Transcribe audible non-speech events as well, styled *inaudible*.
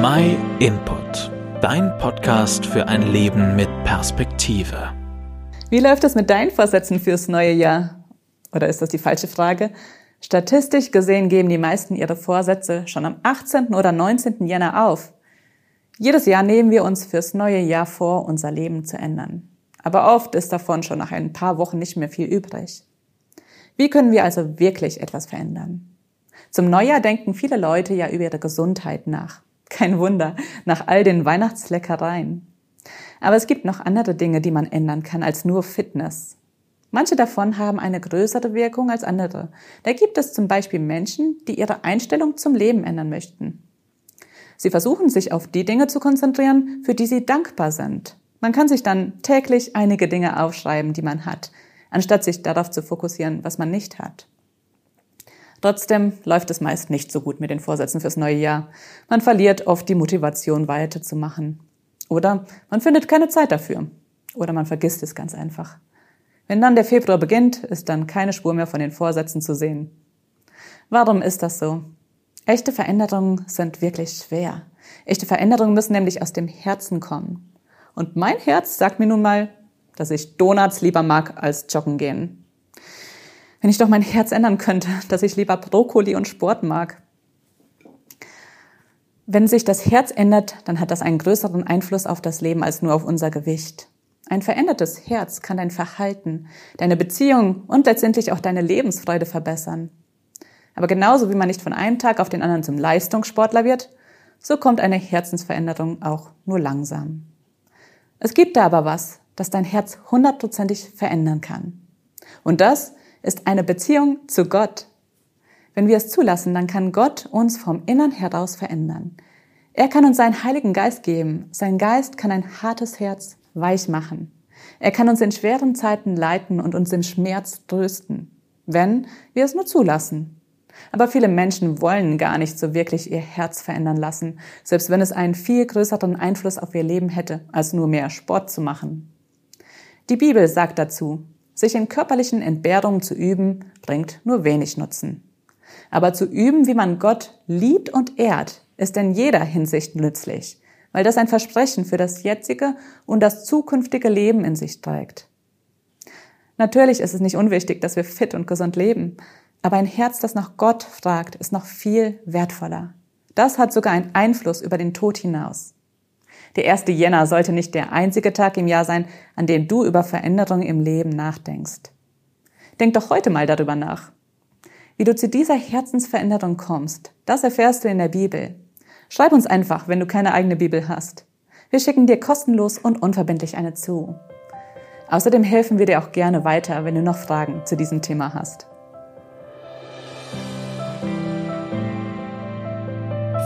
My Input, dein Podcast für ein Leben mit Perspektive. Wie läuft es mit deinen Vorsätzen fürs neue Jahr? Oder ist das die falsche Frage? Statistisch gesehen geben die meisten ihre Vorsätze schon am 18. oder 19. Jänner auf. Jedes Jahr nehmen wir uns fürs neue Jahr vor, unser Leben zu ändern. Aber oft ist davon schon nach ein paar Wochen nicht mehr viel übrig. Wie können wir also wirklich etwas verändern? Zum Neujahr denken viele Leute ja über ihre Gesundheit nach. Kein Wunder, nach all den Weihnachtsleckereien. Aber es gibt noch andere Dinge, die man ändern kann als nur Fitness. Manche davon haben eine größere Wirkung als andere. Da gibt es zum Beispiel Menschen, die ihre Einstellung zum Leben ändern möchten. Sie versuchen sich auf die Dinge zu konzentrieren, für die sie dankbar sind. Man kann sich dann täglich einige Dinge aufschreiben, die man hat, anstatt sich darauf zu fokussieren, was man nicht hat. Trotzdem läuft es meist nicht so gut mit den Vorsätzen fürs neue Jahr. Man verliert oft die Motivation weiterzumachen. Oder man findet keine Zeit dafür. Oder man vergisst es ganz einfach. Wenn dann der Februar beginnt, ist dann keine Spur mehr von den Vorsätzen zu sehen. Warum ist das so? Echte Veränderungen sind wirklich schwer. Echte Veränderungen müssen nämlich aus dem Herzen kommen. Und mein Herz sagt mir nun mal, dass ich Donuts lieber mag als joggen gehen. Wenn ich doch mein Herz ändern könnte, *laughs* dass ich lieber Brokkoli und Sport mag. Wenn sich das Herz ändert, dann hat das einen größeren Einfluss auf das Leben als nur auf unser Gewicht. Ein verändertes Herz kann dein Verhalten, deine Beziehung und letztendlich auch deine Lebensfreude verbessern. Aber genauso wie man nicht von einem Tag auf den anderen zum Leistungssportler wird, so kommt eine Herzensveränderung auch nur langsam. Es gibt da aber was, das dein Herz hundertprozentig verändern kann. Und das ist eine Beziehung zu Gott. Wenn wir es zulassen, dann kann Gott uns vom Innern heraus verändern. Er kann uns seinen Heiligen Geist geben. Sein Geist kann ein hartes Herz weich machen. Er kann uns in schweren Zeiten leiten und uns im Schmerz trösten, wenn wir es nur zulassen. Aber viele Menschen wollen gar nicht so wirklich ihr Herz verändern lassen, selbst wenn es einen viel größeren Einfluss auf ihr Leben hätte, als nur mehr Sport zu machen. Die Bibel sagt dazu, sich in körperlichen Entbehrungen zu üben, bringt nur wenig Nutzen. Aber zu üben, wie man Gott liebt und ehrt, ist in jeder Hinsicht nützlich, weil das ein Versprechen für das jetzige und das zukünftige Leben in sich trägt. Natürlich ist es nicht unwichtig, dass wir fit und gesund leben, aber ein Herz, das nach Gott fragt, ist noch viel wertvoller. Das hat sogar einen Einfluss über den Tod hinaus. Der 1. Jänner sollte nicht der einzige Tag im Jahr sein, an dem du über Veränderungen im Leben nachdenkst. Denk doch heute mal darüber nach. Wie du zu dieser Herzensveränderung kommst, das erfährst du in der Bibel. Schreib uns einfach, wenn du keine eigene Bibel hast. Wir schicken dir kostenlos und unverbindlich eine zu. Außerdem helfen wir dir auch gerne weiter, wenn du noch Fragen zu diesem Thema hast.